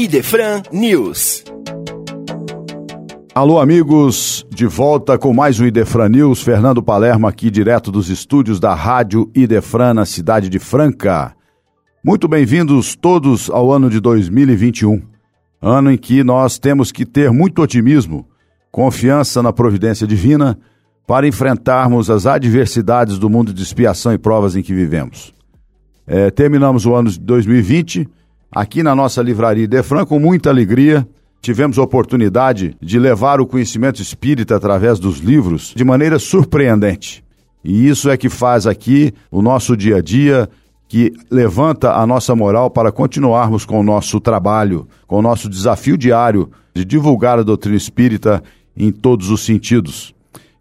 Idefran News. Alô, amigos, de volta com mais um Idefran News. Fernando Palermo aqui, direto dos estúdios da Rádio Idefran, na cidade de Franca. Muito bem-vindos todos ao ano de 2021, ano em que nós temos que ter muito otimismo, confiança na providência divina para enfrentarmos as adversidades do mundo de expiação e provas em que vivemos. É, terminamos o ano de 2020 aqui na nossa livraria Idefran com muita alegria tivemos a oportunidade de levar o conhecimento espírita através dos livros de maneira surpreendente. E isso é que faz aqui o nosso dia a dia, que levanta a nossa moral para continuarmos com o nosso trabalho, com o nosso desafio diário de divulgar a doutrina espírita em todos os sentidos.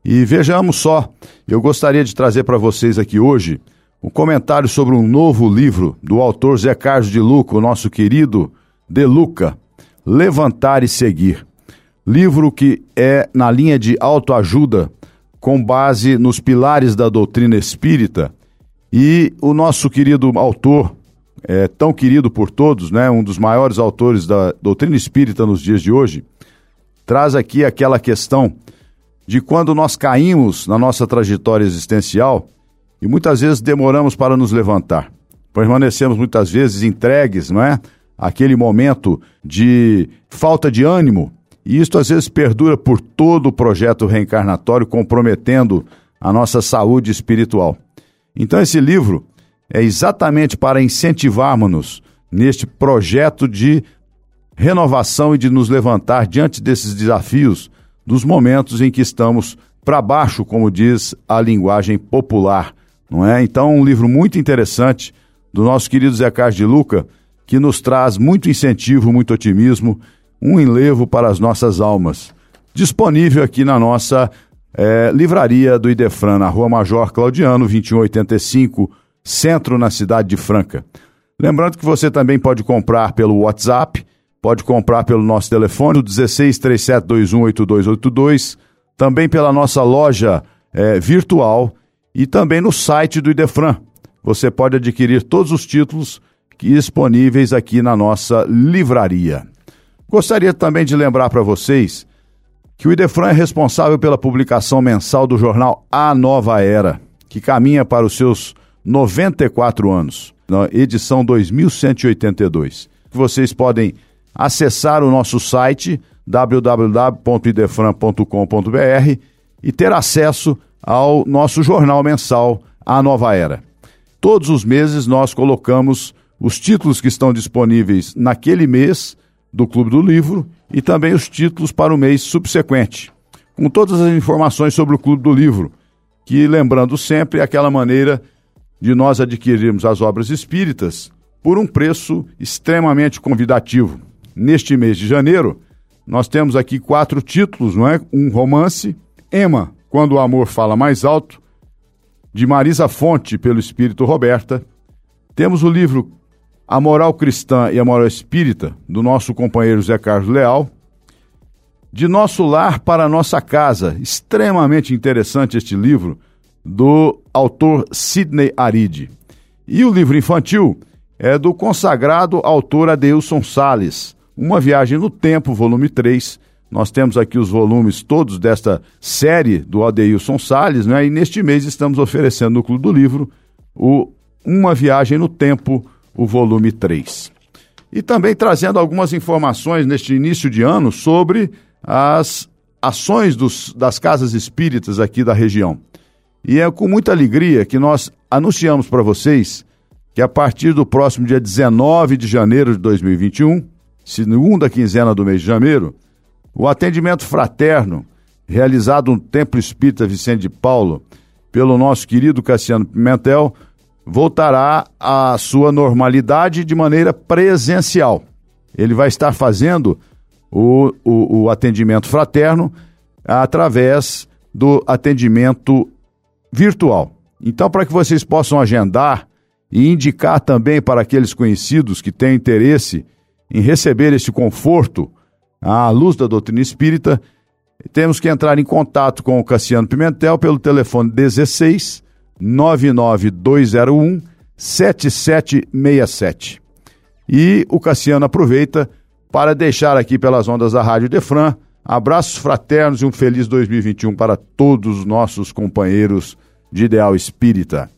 E vejamos só, eu gostaria de trazer para vocês aqui hoje um comentário sobre um novo livro do autor Zé Carlos de Luca, o nosso querido De Luca, Levantar e Seguir. Livro que é na linha de autoajuda, com base nos pilares da doutrina espírita. E o nosso querido autor, é, tão querido por todos, né, um dos maiores autores da doutrina espírita nos dias de hoje, traz aqui aquela questão de quando nós caímos na nossa trajetória existencial e muitas vezes demoramos para nos levantar. Permanecemos muitas vezes entregues, não é? aquele momento de falta de ânimo, e isto às vezes perdura por todo o projeto reencarnatório, comprometendo a nossa saúde espiritual. Então, esse livro é exatamente para incentivarmos-nos neste projeto de renovação e de nos levantar diante desses desafios dos momentos em que estamos para baixo, como diz a linguagem popular, não é? Então, um livro muito interessante do nosso querido Zé Carlos de Luca, que nos traz muito incentivo, muito otimismo, um enlevo para as nossas almas. Disponível aqui na nossa é, livraria do Idefran, na Rua Major Claudiano, 2185, centro na cidade de Franca. Lembrando que você também pode comprar pelo WhatsApp, pode comprar pelo nosso telefone, o 1637218282, também pela nossa loja é, virtual e também no site do Idefran. Você pode adquirir todos os títulos disponíveis aqui na nossa livraria. Gostaria também de lembrar para vocês que o Idefran é responsável pela publicação mensal do jornal A Nova Era, que caminha para os seus 94 anos, na edição 2182. Vocês podem acessar o nosso site www.idefran.com.br e ter acesso ao nosso jornal mensal A Nova Era. Todos os meses nós colocamos os títulos que estão disponíveis naquele mês do Clube do Livro e também os títulos para o mês subsequente, com todas as informações sobre o Clube do Livro, que, lembrando sempre, é aquela maneira de nós adquirirmos as obras espíritas por um preço extremamente convidativo. Neste mês de janeiro, nós temos aqui quatro títulos, não é? Um romance, Emma, Quando o Amor Fala Mais Alto, de Marisa Fonte, pelo Espírito Roberta. Temos o livro a Moral Cristã e a Moral Espírita, do nosso companheiro Zé Carlos Leal. De Nosso Lar para Nossa Casa, extremamente interessante este livro, do autor Sidney Aride. E o livro infantil é do consagrado autor Adeilson Sales, Uma Viagem no Tempo, volume 3. Nós temos aqui os volumes todos desta série do Adeilson Sales, né? e neste mês estamos oferecendo no Clube do Livro o Uma Viagem no Tempo, o volume 3. E também trazendo algumas informações neste início de ano sobre as ações dos, das casas espíritas aqui da região. E é com muita alegria que nós anunciamos para vocês que a partir do próximo dia 19 de janeiro de 2021, segunda quinzena do mês de janeiro, o atendimento fraterno realizado no Templo Espírita Vicente de Paulo pelo nosso querido Cassiano Pimentel voltará à sua normalidade de maneira presencial. Ele vai estar fazendo o, o, o atendimento fraterno através do atendimento virtual. Então, para que vocês possam agendar e indicar também para aqueles conhecidos que têm interesse em receber este conforto à luz da doutrina espírita, temos que entrar em contato com o Cassiano Pimentel pelo telefone 16 99201 7767. E o Cassiano aproveita para deixar aqui pelas ondas da Rádio Defran abraços fraternos e um feliz 2021 para todos os nossos companheiros de Ideal Espírita.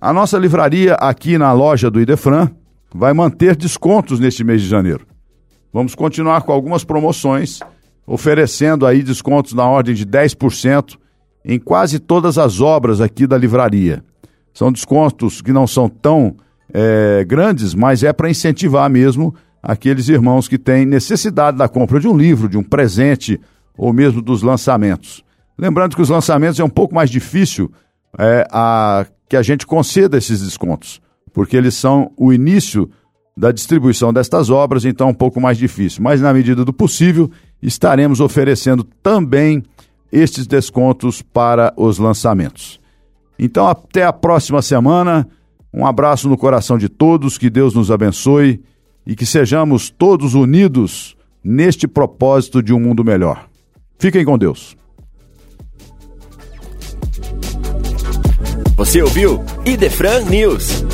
A nossa livraria aqui na loja do Idefran vai manter descontos neste mês de janeiro. Vamos continuar com algumas promoções, oferecendo aí descontos na ordem de 10% em quase todas as obras aqui da livraria. São descontos que não são tão é, grandes, mas é para incentivar mesmo aqueles irmãos que têm necessidade da compra de um livro, de um presente ou mesmo dos lançamentos. Lembrando que os lançamentos é um pouco mais difícil é, a que a gente conceda esses descontos, porque eles são o início da distribuição destas obras, então é um pouco mais difícil. Mas, na medida do possível, estaremos oferecendo também estes descontos para os lançamentos. Então, até a próxima semana. Um abraço no coração de todos, que Deus nos abençoe e que sejamos todos unidos neste propósito de um mundo melhor. Fiquem com Deus. Você ouviu Idefran News.